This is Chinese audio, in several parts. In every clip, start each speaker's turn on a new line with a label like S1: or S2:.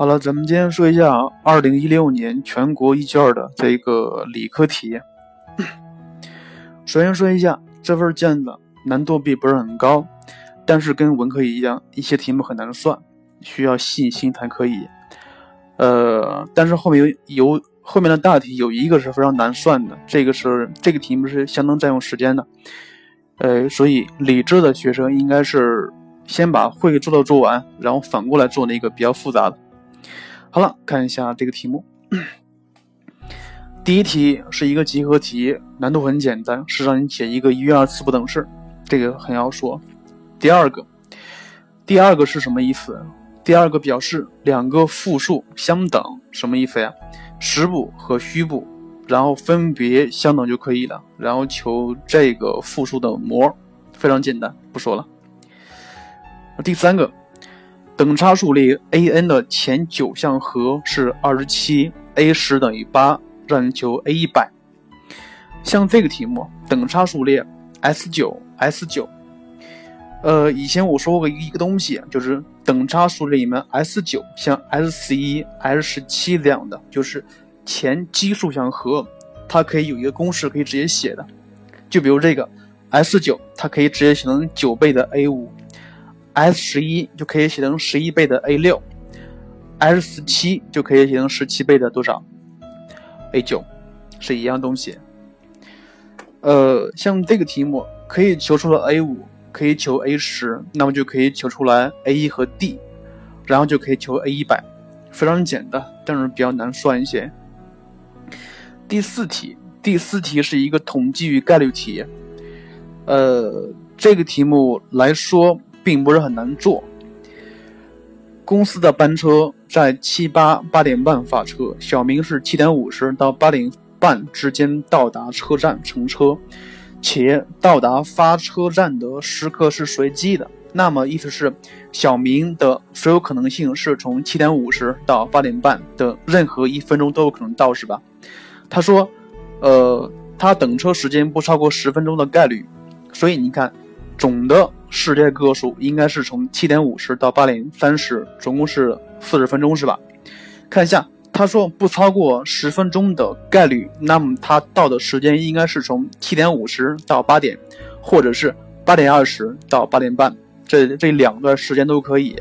S1: 好了，咱们今天说一下二零一六年全国一卷的这个理科题。首先说一下这份卷子难度并不是很高，但是跟文科一样，一些题目很难算，需要细心才可以。呃，但是后面有有后面的大题有一个是非常难算的，这个是这个题目是相当占用时间的。呃，所以理智的学生应该是先把会做的做完，然后反过来做那个比较复杂的。好了，看一下这个题目。第一题是一个集合题，难度很简单，是让你解一个一元二次不等式，这个很要说。第二个，第二个是什么意思？第二个表示两个复数相等，什么意思呀？实部和虚部，然后分别相等就可以了，然后求这个复数的模，非常简单，不说了。第三个。等差数列 a n 的前九项和是二十七，a 十等于八，让你求 a 一百。像这个题目，等差数列 s 九 s 九，呃，以前我说过一个东西，就是等差数列里面 s 九像 s 十一、s 十七这样的，就是前奇数项和，它可以有一个公式可以直接写的，就比如这个 s 九，它可以直接写成九倍的 a 五。S 十一就可以写成十一倍的 a 六，s 十七就可以写成十七倍的多少？a 九，是一样东西。呃，像这个题目可以求出了 a 五，可以求 a 十，那么就可以求出来 a 一和 d，然后就可以求 a 一百，非常简单，但是比较难算一些。第四题，第四题是一个统计与概率题。呃，这个题目来说。并不是很难做。公司的班车在七八八点半发车，小明是七点五十到八点半之间到达车站乘车，且到达发车站的时刻是随机的。那么意思是，小明的所有可能性是从七点五十到八点半的任何一分钟都有可能到，是吧？他说，呃，他等车时间不超过十分钟的概率。所以你看，总的。世界个数应该是从七点五十到八点三十，总共是四十分钟，是吧？看一下，他说不超过十分钟的概率，那么他到的时间应该是从七点五十到八点，或者是八点二十到八点半，这这两段时间都可以。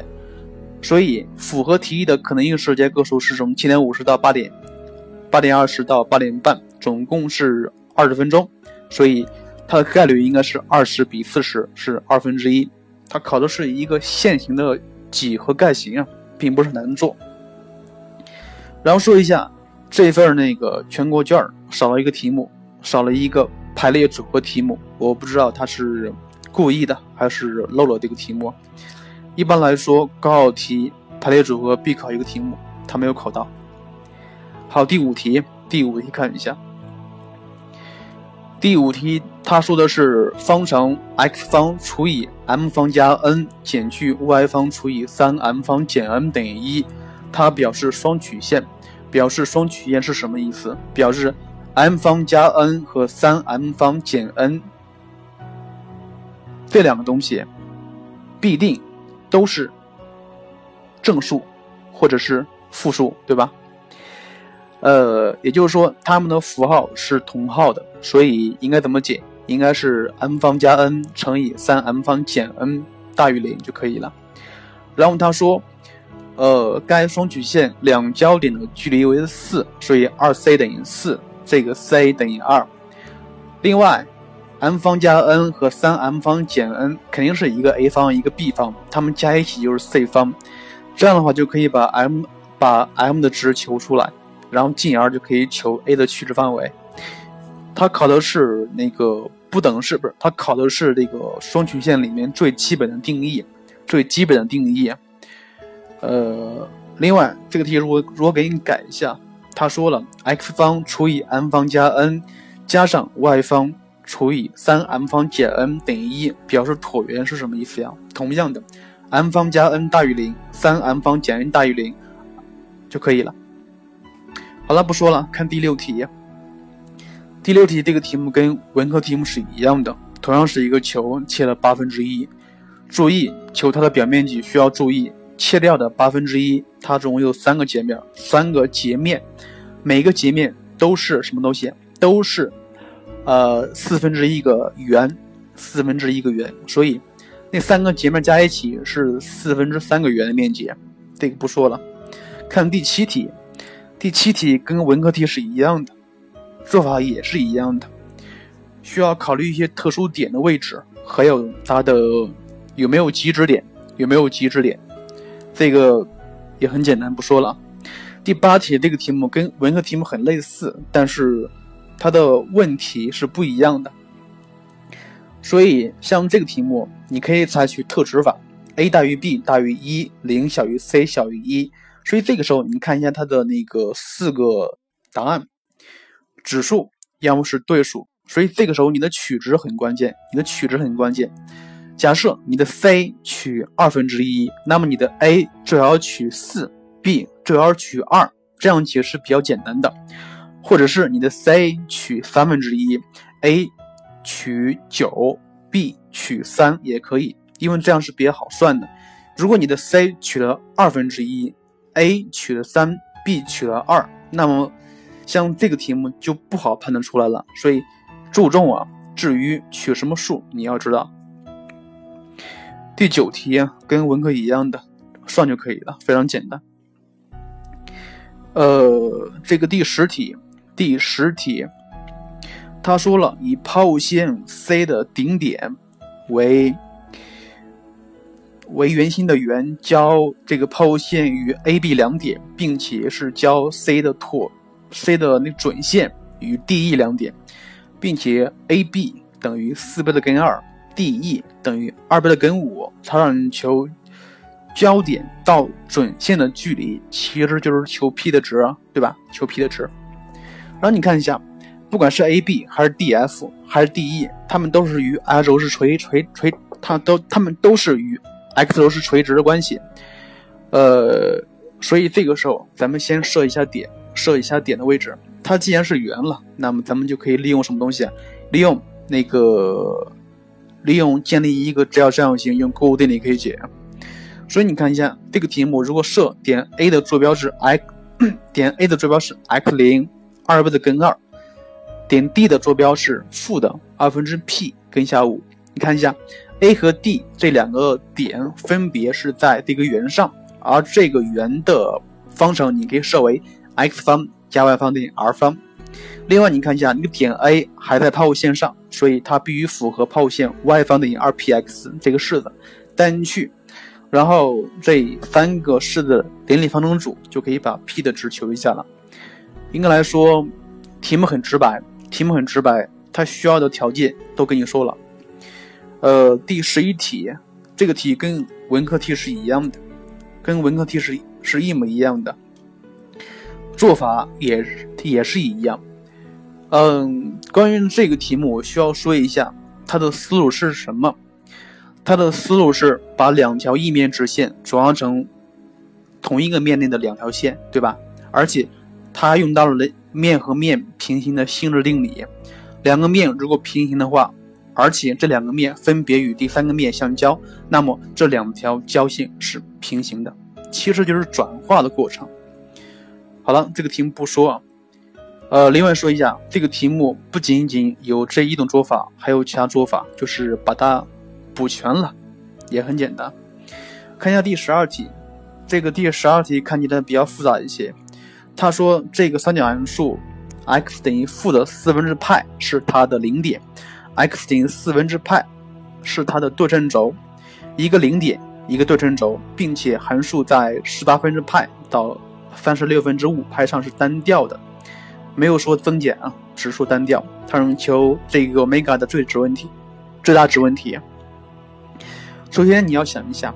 S1: 所以符合题意的可能性世界个数是从七点五十到八点，八点二十到八点半，总共是二十分钟，所以。它的概率应该是二十比四十，是二分之一。它考的是一个线形的几何概型啊，并不是难做。然后说一下这份那个全国卷少了一个题目，少了一个排列组合题目。我不知道他是故意的还是漏了这个题目。一般来说，高考题排列组合必考一个题目，他没有考到。好，第五题，第五题看一下。第五题，他说的是方程 x 方除以 m 方加 n 减去 y 方除以 3m 方减 n 等于一，它表示双曲线。表示双曲线是什么意思？表示 m 方加 n 和 3m 方减 n 这两个东西必定都是正数或者是负数，对吧？呃，也就是说，它们的符号是同号的，所以应该怎么解？应该是 m 方加 n 乘以 3m 方减 n 大于零就可以了。然后他说，呃，该双曲线两交点的距离为四，所以 2c 等于四，这个 c 等于二。另外，m 方加 n 和 3m 方减 n 肯定是一个 a 方一个 b 方，它们加一起就是 c 方。这样的话就可以把 m 把 m 的值求出来。然后进而就可以求 a 的取值范围。它考的是那个不等式，不是？它考的是这个双曲线里面最基本的定义，最基本的定义。呃，另外这个题如果如果给你改一下，他说了 x 方除以 m 方加 n 加上 y 方除以 3m 方减 n 等于一，表示椭圆是什么意思呀？同样的，m 方加 n 大于零，3m 方减 n 大于零就可以了。好了，不说了，看第六题。第六题这个题目跟文科题目是一样的，同样是一个球切了八分之一。注意，求它的表面积需要注意，切掉的八分之一，它总共有三个截面，三个截面，每个截面都是什么东西？都是呃四分之一个圆，四分之一个圆，所以那三个截面加一起是四分之三个圆的面积。这个不说了，看第七题，第七题跟文科题是一样的，做法也是一样的，需要考虑一些特殊点的位置，还有它的有没有极值点，有没有极值点，这个也很简单，不说了。第八题这个题目跟文科题目很类似，但是它的问题是不一样的，所以像这个题目，你可以采取特指法。a 大于 b 大于一，零小于 c 小于一，所以这个时候你看一下它的那个四个答案，指数要么是对数，所以这个时候你的取值很关键，你的取值很关键。假设你的 c 取二分之一，那么你的 a 就要取四，b 就要取二，这样解是比较简单的。或者是你的 c 取三分之一，a 取九，b 取三也可以。因为这样是比较好算的。如果你的 c 取了二分之一，a 取了三，b 取了二，那么像这个题目就不好判断出来了。所以注重啊，至于取什么数，你要知道。第九题，跟文科一样的，算就可以了，非常简单。呃，这个第十题，第十题，他说了，以抛物线 C 的顶点为。为圆心的圆交这个抛物线与 AB 两点，并且是交 C 的椭 C 的那准线与 DE 两点，并且 AB 等于四倍的根二，DE 等于二倍的根五。它让你求交点到准线的距离，其实就是求 P 的值，对吧？求 P 的值。然后你看一下，不管是 AB 还是 DF 还是 DE，它们都是与 x 轴是垂垂垂，它都它们都是与。X 轴是垂直的关系，呃，所以这个时候咱们先设一下点，设一下点的位置。它既然是圆了，那么咱们就可以利用什么东西？利用那个，利用建立一个直角三角形，用勾股定理可以解。所以你看一下这个题目，如果设点 A 的坐标是 x，点 A 的坐标是 x 零二倍的根二，点 D 的坐标是负的二分之 P 根下五。你看一下。A 和 D 这两个点分别是在这个圆上，而这个圆的方程你可以设为 x 方加 y 方等于 r 方。另外，你看一下，那个点 A 还在抛物线上，所以它必须符合抛物线 y 方等于 2px 这个式子，带进去，然后这三个式的联立方程组就可以把 P 的值求一下了。应该来说，题目很直白，题目很直白，它需要的条件都跟你说了。呃，第十一题，这个题跟文科题是一样的，跟文科题是是一模一样的，做法也也是一样。嗯，关于这个题目，我需要说一下它的思路是什么。它的思路是把两条异面直线转化成同一个面内的两条线，对吧？而且它用到了面和面平行的性质定理，两个面如果平行的话。而且这两个面分别与第三个面相交，那么这两条交线是平行的，其实就是转化的过程。好了，这个题目不说啊，呃，另外说一下，这个题目不仅仅有这一种做法，还有其他做法，就是把它补全了，也很简单。看一下第十二题，这个第十二题看起来比较复杂一些。他说这个三角函数 x 等于负的四分之派是它的零点。X 等于四分之派是它的对称轴，一个零点，一个对称轴，并且函数在十八分之派到三十六分之五派上是单调的，没有说增减啊，只说单调。它让求这个 omega 的最值问题，最大值问题。首先你要想一下，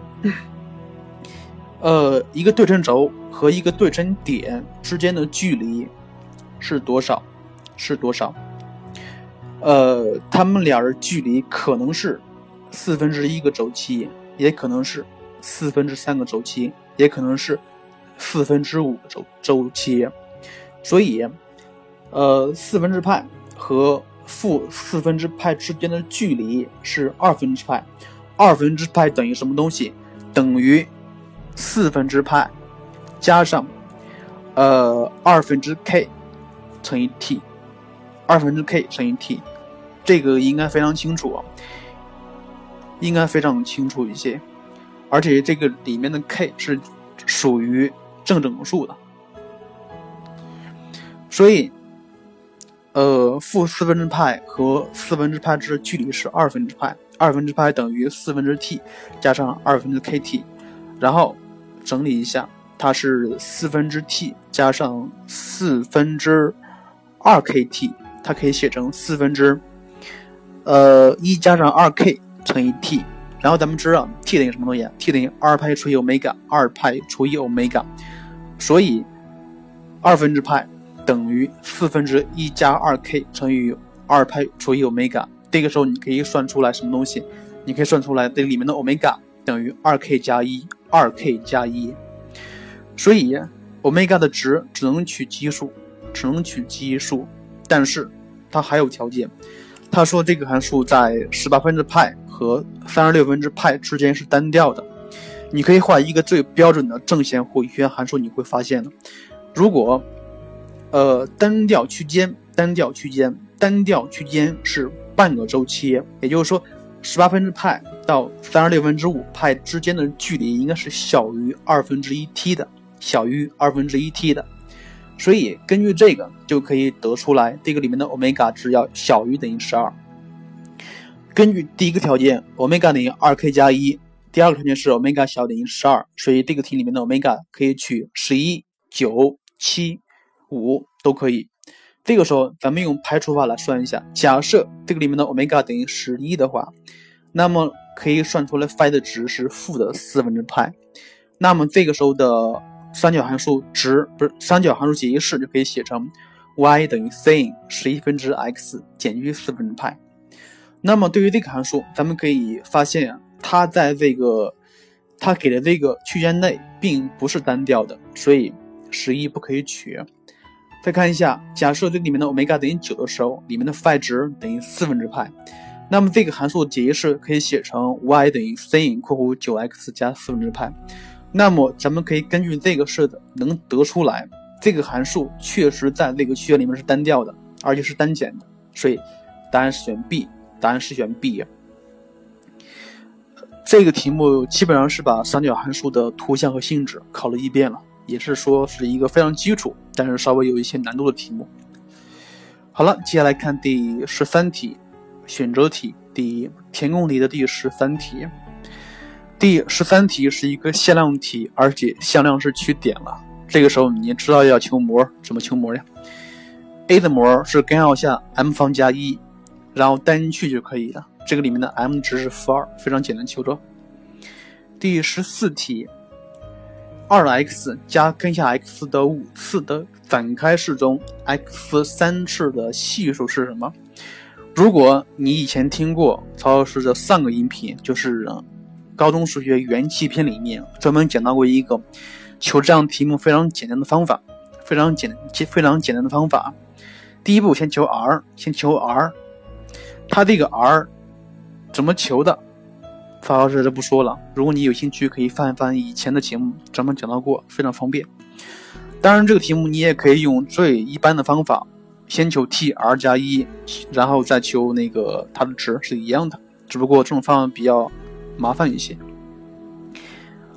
S1: 呃，一个对称轴和一个对称点之间的距离是多少？是多少？呃，他们俩人距离可能是四分之一个周期，也可能是四分之三个周期，也可能是四分之五个周周期。所以，呃，四分之派和负四分之派之间的距离是二分之派。二分之派等于什么东西？等于四分之派加上呃二分之 k 乘以 t，二分之 k 乘以 t，这个应该非常清楚啊，应该非常清楚一些，而且这个里面的 k 是属于正整数的，所以。呃，负四分之派和四分之派之距离是二分之派，二分之派等于四分之 t 加上二分之 kt，然后整理一下，它是四分之 t 加上四分之二 kt，它可以写成四分之呃一加上二 k 乘以 t，然后咱们知道 t 等于什么东西？t 等于二派除以欧米伽，二派除以欧米伽，所以二分之派。等于四分之一加二 k 乘以二派除以欧米伽，这个时候你可以算出来什么东西？你可以算出来这里面的欧米伽等于二 k 加一，二 k 加一。所以欧米伽的值只能取奇数，只能取奇数。但是它还有条件，他说这个函数在十八分之派和三十六分之派之间是单调的。你可以画一个最标准的正弦或余弦函数，你会发现，如果呃，单调区间，单调区间，单调区间是半个周期，也就是说，十八分之派到三十六分之五派之间的距离应该是小于二分之一 t 的，小于二分之一 t 的。所以根据这个就可以得出来，这个里面的欧米伽值要小于等于十二。根据第一个条件，欧米伽等于二 k 加一；第二个条件是欧米伽小于等于十二，所以这个题里面的欧米伽可以取十一、九、七。五都可以，这个时候咱们用排除法来算一下。假设这个里面的欧米伽等于十一的话，那么可以算出来 phi 的值是负的四分之派。那么这个时候的三角函数值不是三角函数解析式就可以写成 y 等于 sin 十一分之 x 减去四分之派。那么对于这个函数，咱们可以发现它在这个它给的这个区间内并不是单调的，所以十一不可以取。再看一下，假设这里面的欧米伽等于九的时候，里面的 phi 值等于四分之派，那么这个函数解析式可以写成 y 等于 sin 括弧九 x 加四分之派。那么咱们可以根据这个式子能得出来，这个函数确实在这个区间里面是单调的，而且是单减的。所以答案是选 B，答案是选 B。这个题目基本上是把三角函数的图像和性质考了一遍了。也是说是一个非常基础，但是稍微有一些难度的题目。好了，接下来看第十三题，选择题，第填空题的第十三题。第十三题是一个向量题，而且向量是取点了。这个时候你知道要求模，怎么求模呀？a 的模是根号下 m 方加一，然后单去就可以了。这个里面的 m 值是负二，非常简单求着。第十四题。二 x 加根下 x 的五次的展开式中，x 三次的系数是什么？如果你以前听过曹老师的上个音频，就是高中数学元气篇里面专门讲到过一个求这样题目非常简单的方法，非常简非常简单的方法。第一步先求 r，先求 r，它这个 r 怎么求的？曹老师就不说了。如果你有兴趣，可以翻一翻以前的节目，专门讲到过，非常方便。当然，这个题目你也可以用最一般的方法，先求 t r 加一，然后再求那个它的值是一样的，只不过这种方法比较麻烦一些。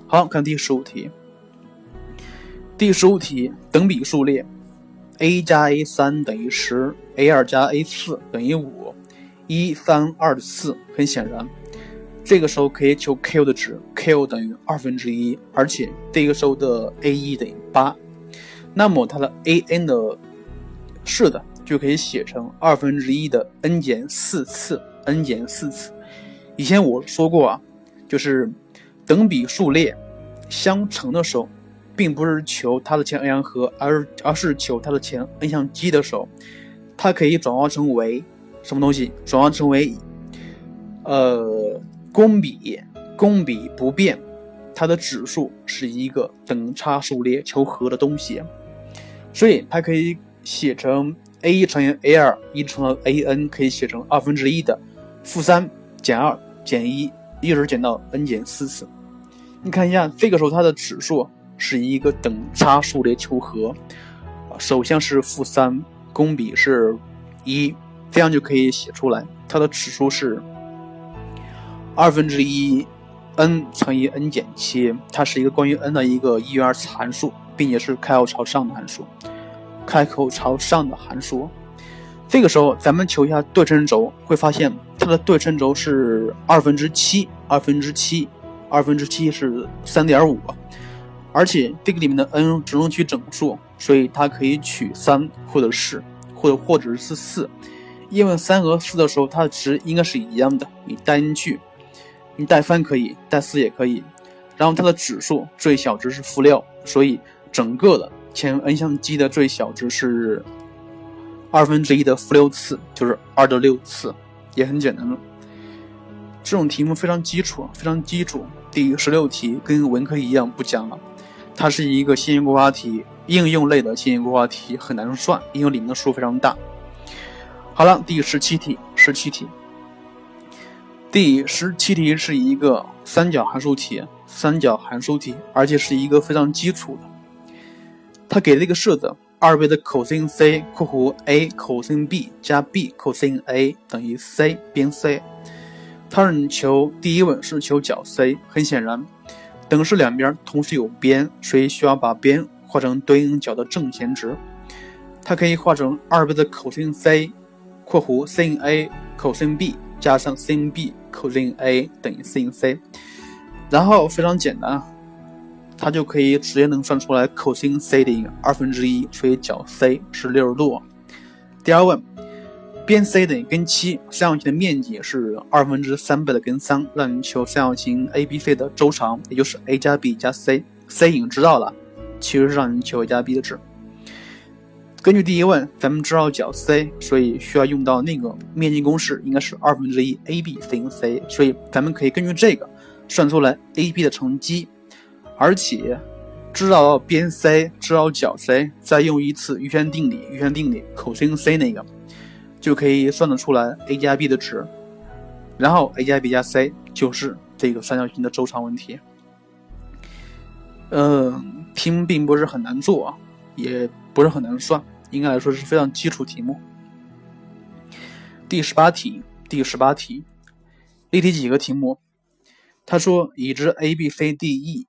S1: 好看第十五题。第十五题，等比数列，a 加 a 三等于十，a 二加 a 四等于五，一三二四。很显然。这个时候可以求 q 的值，q 等于二分之一，而且这个时候的 a 一等于八，那么它的 a n 的式的就可以写成二分之一的 n 减四次，n 减四次。以前我说过啊，就是等比数列相乘的时候，并不是求它的前 n 项和，而而是求它的前 n 项积的时候，它可以转化成为什么东西？转化成为呃。公比公比不变，它的指数是一个等差数列求和的东西，所以它可以写成 a 一乘以 a 二一乘到 a n，可以写成二分之一的负三减二减一，一直减到 n 减四次。你看一下，这个时候它的指数是一个等差数列求和，首先是负三，公比是一，这样就可以写出来，它的指数是二分之一 n 乘以 n 减七，它是一个关于 n 的一个一元二次函数，并且是开口朝上的函数，开口朝上的函数。这个时候，咱们求一下对称轴，会发现它的对称轴是二分之七，二分之七，二分之七是三点五，而且这个里面的 n 只能取整数，所以它可以取三或者是或者或者是四，因为三和四的时候它的值应该是一样的，你带进去，你带三可以，带四也可以，然后它的指数最小值是负六，所以整个的前 n 项积的最小值是。二分之一的负六次就是二的六次，也很简单了。这种题目非常基础，非常基础。第十六题跟文科一样不讲了，它是一个线性规划题，应用类的线性规划题很难算，因为里面的数非常大。好了，第十七题，十七题，第十七题是一个三角函数题，三角函数题，而且是一个非常基础的。它给了一个式子。二倍的 cos C 括弧 a cos B 加 b cos A 等于 c 边 C，它让你求第一问是求角 C，很显然，等式两边同时有边，所以需要把边画成对应角的正弦值。它可以画成二倍的 cos C 括弧 sin A cos B 加上 sin B cos A 等于 sin C，然后非常简单。它就可以直接能算出来 cos C 的二分之一，所以角 C 是六十度。第二问，边 C 等于根七，三角形的面积是二分之三倍的根三，让你求三角形 ABC 的周长，也就是 a 加 b 加 c，c 已经知道了，其实是让你求 a 加 b 的值。根据第一问，咱们知道角 C，所以需要用到那个面积公式，应该是二分之一 AB sin C，所以咱们可以根据这个算出来 AB 的乘积。而且知道边 C，知道角 C，再用一次余弦定理，余弦定理 cos C 那个就可以算得出来 a 加 b 的值，然后 a 加 b 加 c 就是这个三角形的周长问题。嗯，题目并不是很难做啊，也不是很难算，应该来说是非常基础题目。第十八题，第十八题，例题几个题目？他说已知 a b c d e。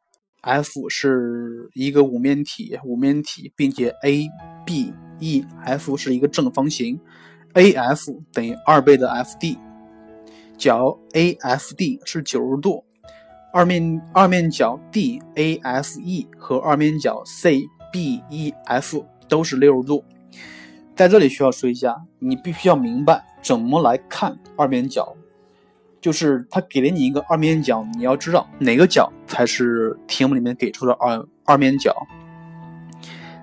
S1: F 是一个五面体，五面体，并且 A、B、E、F 是一个正方形，AF 等于二倍的 FD，角 AFD 是九十度，二面二面角 DAFE 和二面角 CBEF 都是六十度。在这里需要说一下，你必须要明白怎么来看二面角。就是他给了你一个二面角，你要知道哪个角才是题目里面给出的二二面角。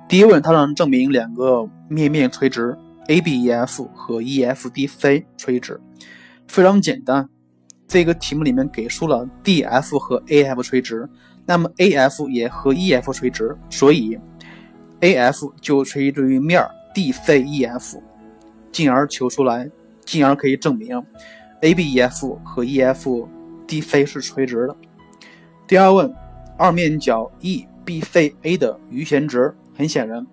S1: 第一问，他让证明两个面面垂直，ABEF 和 EFDC 垂直，非常简单。这个题目里面给出了 DF 和 AF 垂直，那么 AF 也和 EF 垂直，所以 AF 就垂直于面 DCEF，进而求出来，进而可以证明。ABEF 和 EFDC 是垂直的。第二问，二面角 EBCA 的余弦值，很显然，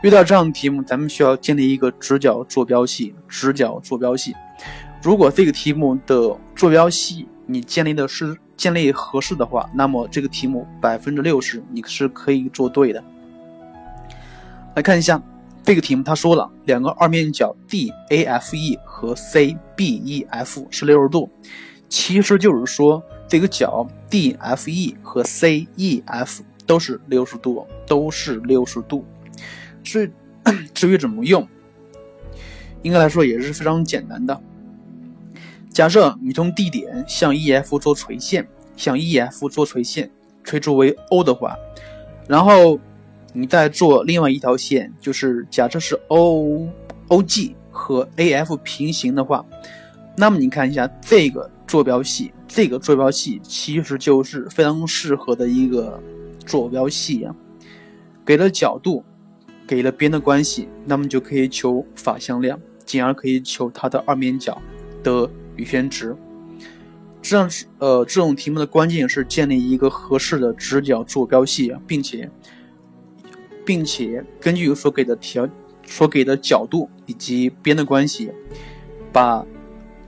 S1: 遇到这样的题目，咱们需要建立一个直角坐标系。直角坐标系，如果这个题目的坐标系你建立的是建立合适的话，那么这个题目百分之六十你是可以做对的。来看一下。这个题目他说了，两个二面角 DAFE 和 CBEF 是六十度，其实就是说这个角 DFE 和 CEF 都是六十度，都是六十度。至于 至于怎么用，应该来说也是非常简单的。假设你从 D 点向 EF 做垂线，向 EF 做垂线，垂直为 O 的话，然后。你再做另外一条线，就是假设是 O O G 和 A F 平行的话，那么你看一下这个坐标系，这个坐标系其实就是非常适合的一个坐标系啊。给了角度，给了边的关系，那么就可以求法向量，进而可以求它的二面角的余弦值。这样呃，这种题目的关键是建立一个合适的直角坐标系，并且并且根据所给的条所给的角度以及边的关系，把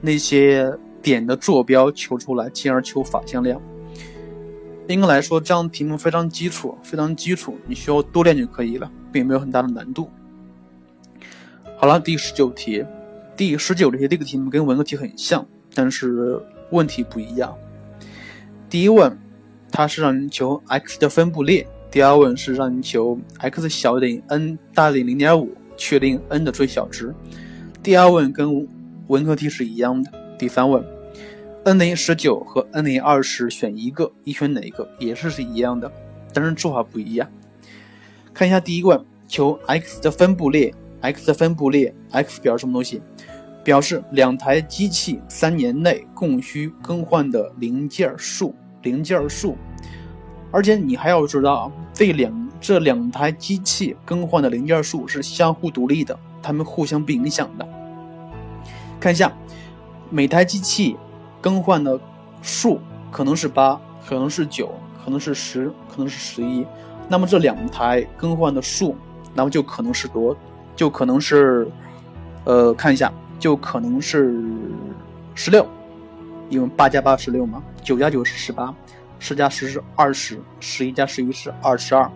S1: 那些点的坐标求出来，进而求法向量。应该来说，这样题目非常基础，非常基础，你需要多练就可以了，并没有很大的难度。好了，第十九题，第十九题这个题目跟文科题很像，但是问题不一样。第一问，它是让你求 x 的分布列；第二问是让你求 x 小于等于 n 大于零点五，确定 n 的最小值。第二问跟文科题是一样的。第三问。n 等于十九和 n 等于二十，选一个，你选哪一个也是是一样的，但是做法不一样。看一下第一问，求 x 的分布列，x 的分布列，x 表示什么东西？表示两台机器三年内共需更换的零件数，零件数。而且你还要知道，这两这两台机器更换的零件数是相互独立的，它们互相不影响的。看一下每台机器。更换的数可能是八，可能是九，可能是十，可能是十一。那么这两台更换的数，那么就可能是多，就可能是，呃，看一下，就可能是十六，因为八加八十六嘛，九加九是十八，十加十是二十，十一加十一是二十二。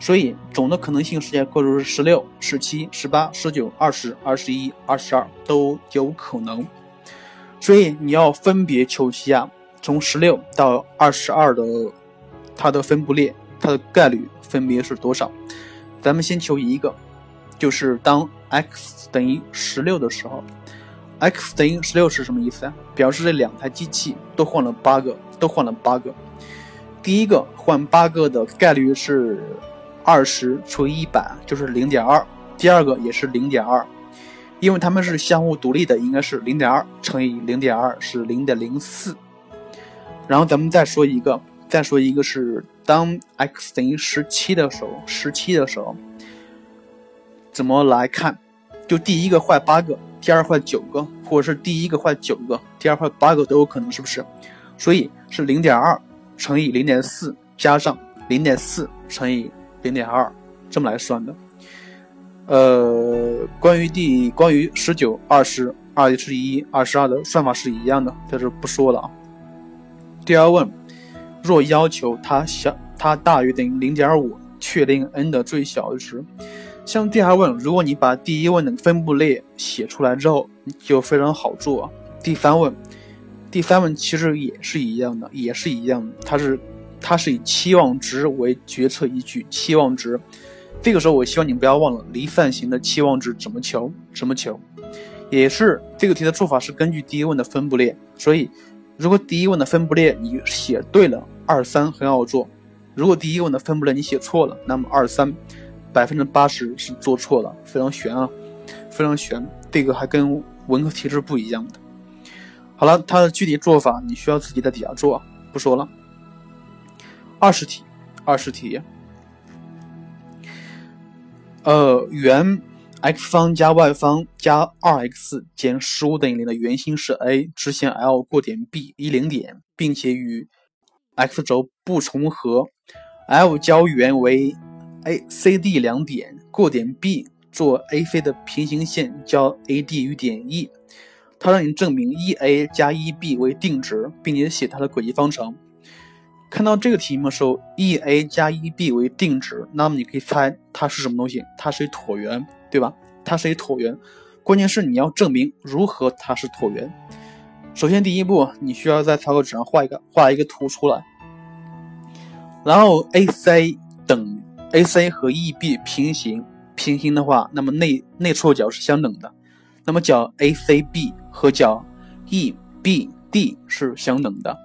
S1: 所以总的可能性时间构数是十六、十七、十八、十九、二十、二十一、二十二都有可能。所以你要分别求其啊，从十六到二十二的它的分布列，它的概率分别是多少？咱们先求一个，就是当 x 等于十六的时候，x 等于十六是什么意思啊？表示这两台机器都换了八个，都换了八个。第一个换八个的概率是二十除以一百，就是零点二。第二个也是零点二。因为它们是相互独立的，应该是零点二乘以零点二是零点零四。然后咱们再说一个，再说一个是当 x 等于十七的时候，十七的时候怎么来看？就第一个坏八个，第二坏九个，或者是第一个坏九个，第二坏八个都有可能，是不是？所以是零点二乘以零点四加上零点四乘以零点二，这么来算的。呃，关于第关于十九、二十二十一、二十二的算法是一样的，在这不说了啊。第二问，若要求它小，它大于等于零点五，确定 n 的最小值。像第二问，如果你把第一问的分布列写出来之后，就非常好做。第三问，第三问其实也是一样的，也是一样的，它是它是以期望值为决策依据，期望值。这个时候，我希望你不要忘了离散型的期望值怎么求？怎么求？也是这个题的做法是根据第一问的分布列，所以如果第一问的分布列你写对了，二三很好做；如果第一问的分布列你写错了，那么二三百分之八十是做错了，非常悬啊，非常悬。这个还跟文科题是不一样的。好了，它的具体做法你需要自己在底下做，不说了。二十题，二十题。呃，圆 x 方加 y 方加二 x 减十五等于零的圆心是 A，直线 L 过点 B 一零点，并且与 x 轴不重合。L 交圆为 A、C、D 两点，过点 B 做 AC 的平行线，交 AD 与点 E。他让你证明 EA 加 EB 为定值，并且写它的轨迹方程。看到这个题目的时候，e a 加 e b 为定值，那么你可以猜它是什么东西？它是一椭圆，对吧？它是一椭圆。关键是你要证明如何它是椭圆。首先第一步，你需要在草稿纸上画一个画一个图出来，然后 ac ac 和 eb 平行，平行的话，那么内内错角是相等的，那么角 acb 和角 ebd 是相等的。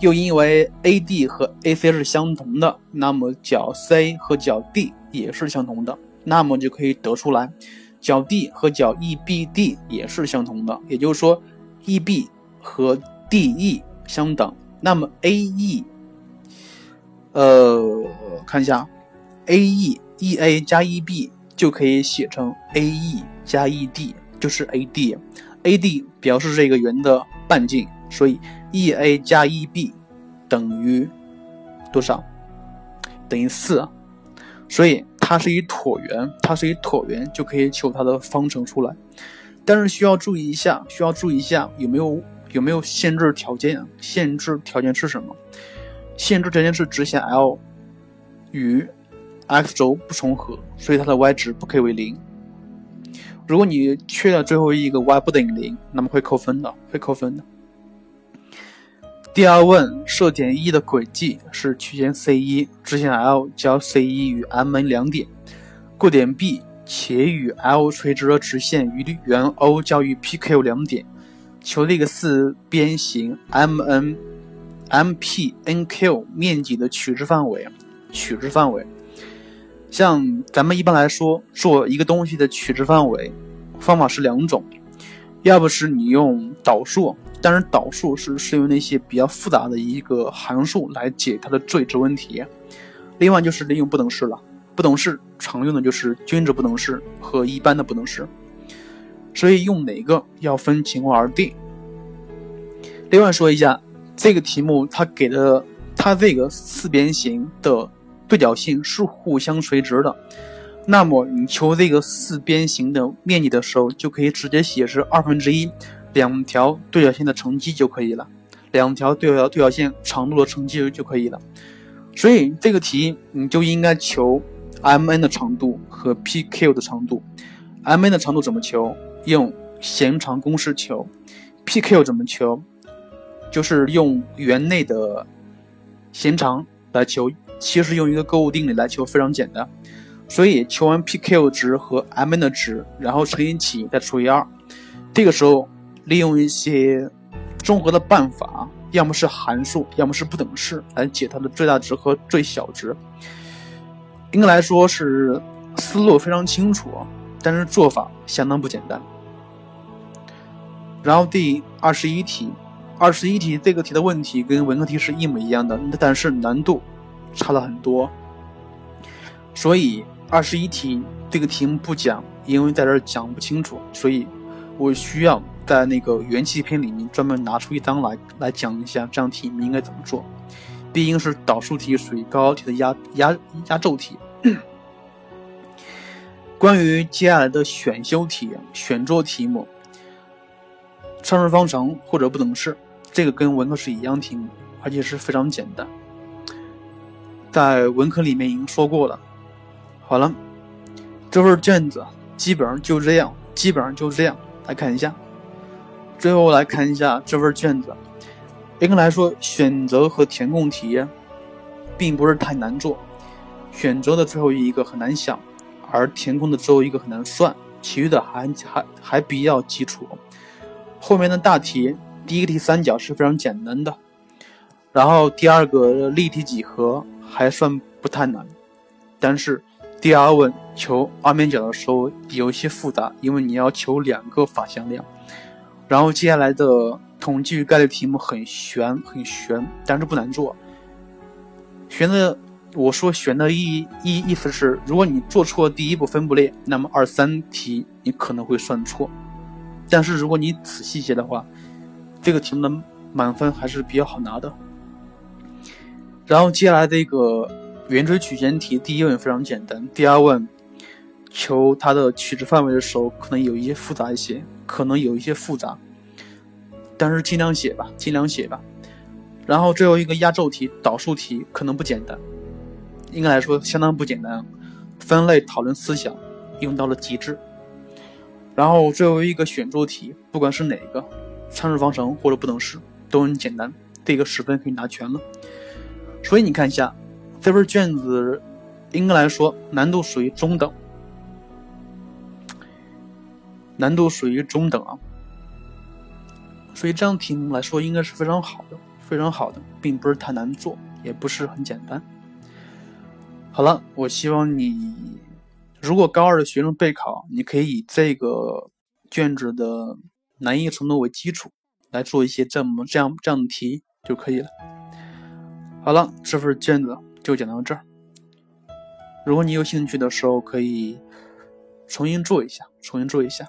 S1: 又因为 AD 和 AC 是相同的，那么角 C 和角 D 也是相同的，那么就可以得出来，角 D 和角 EBD 也是相同的。也就是说，EB 和 DE 相等，那么 AE，呃，看一下，AEEA 加 EB 就可以写成 AE 加 ED，就是 AD，AD 表示这个圆的半径，所以。EA 加 EB 等于多少？等于四。所以它是一椭圆，它是一椭圆，就可以求它的方程出来。但是需要注意一下，需要注意一下有没有有没有限制条件？限制条件是什么？限制条件是直线 L 与 x 轴不重合，所以它的 y 值不可以为零。如果你缺了最后一个 y 不等于零，那么会扣分的，会扣分的。第二问，设点一的轨迹是曲线 C 一，直线 L 交 C 一与 M N 两点，过点 B 且与 L 垂直的直线与圆 O 交于 P Q 两点，求这个四边形 M N M P N Q 面积的取值范围。取值范围，像咱们一般来说做一个东西的取值范围，方法是两种，要不是你用导数。但是导数是是用那些比较复杂的一个函数来解它的最值问题，另外就是利用不等式了。不等式常用的就是均值不等式和一般的不等式，所以用哪个要分情况而定。另外说一下，这个题目它给的它这个四边形的对角线是互相垂直的，那么你求这个四边形的面积的时候，就可以直接写是二分之一。两条对角线的乘积就可以了，两条对角对角线长度的乘积就可以了。所以这个题你就应该求 M N 的长度和 P Q 的长度。M N 的长度怎么求？用弦长公式求。P Q 怎么求？就是用圆内的弦长来求。其实用一个勾股定理来求非常简单。所以求完 P Q 值和 M N 的值，然后乘以几再除以二，这个时候。利用一些综合的办法，要么是函数，要么是不等式来解它的最大值和最小值。应该来说是思路非常清楚，但是做法相当不简单。然后第二十一题，二十一题这个题的问题跟文科题是一模一样的，但是难度差了很多。所以二十一题这个题目不讲，因为在这儿讲不清楚，所以我需要。在那个元气篇里面专门拿出一张来来讲一下这样题应该怎么做。毕竟是导数题，属于高考题的压压压轴题。关于接下来的选修题、选做题目，常数方程或者不等式，这个跟文科是一样题目，而且是非常简单。在文科里面已经说过了。好了，这份卷子基本上就这样，基本上就这样。来看一下。最后来看一下这份卷子，应该来说，选择和填空题并不是太难做。选择的最后一个很难想，而填空的最后一个很难算，其余的还还还比较基础。后面的大题，第一个题三角是非常简单的，然后第二个立体几何还算不太难，但是第二问求二面角的时候有一些复杂，因为你要求两个法向量。然后接下来的统计与概率题目很悬，很悬，但是不难做。悬的，我说悬的意意意思是，如果你做错第一步分布列，那么二三题你可能会算错。但是如果你仔细些的话，这个题目的满分还是比较好拿的。然后接下来这个圆锥曲线题，第一问非常简单，第二问求它的取值范围的时候，可能有一些复杂一些。可能有一些复杂，但是尽量写吧，尽量写吧。然后最后一个压轴题，导数题可能不简单，应该来说相当不简单，分类讨论思想用到了极致。然后最后一个选做题，不管是哪一个，参数方程或者不等式都很简单，这个十分可以拿全了。所以你看一下这份卷子，应该来说难度属于中等。难度属于中等啊，所以这样题目来说应该是非常好的，非常好的，并不是太难做，也不是很简单。好了，我希望你如果高二的学生备考，你可以以这个卷子的难易程度为基础来做一些这么这样这样的题就可以了。好了，这份卷子就讲到这儿。如果你有兴趣的时候，可以重新做一下，重新做一下。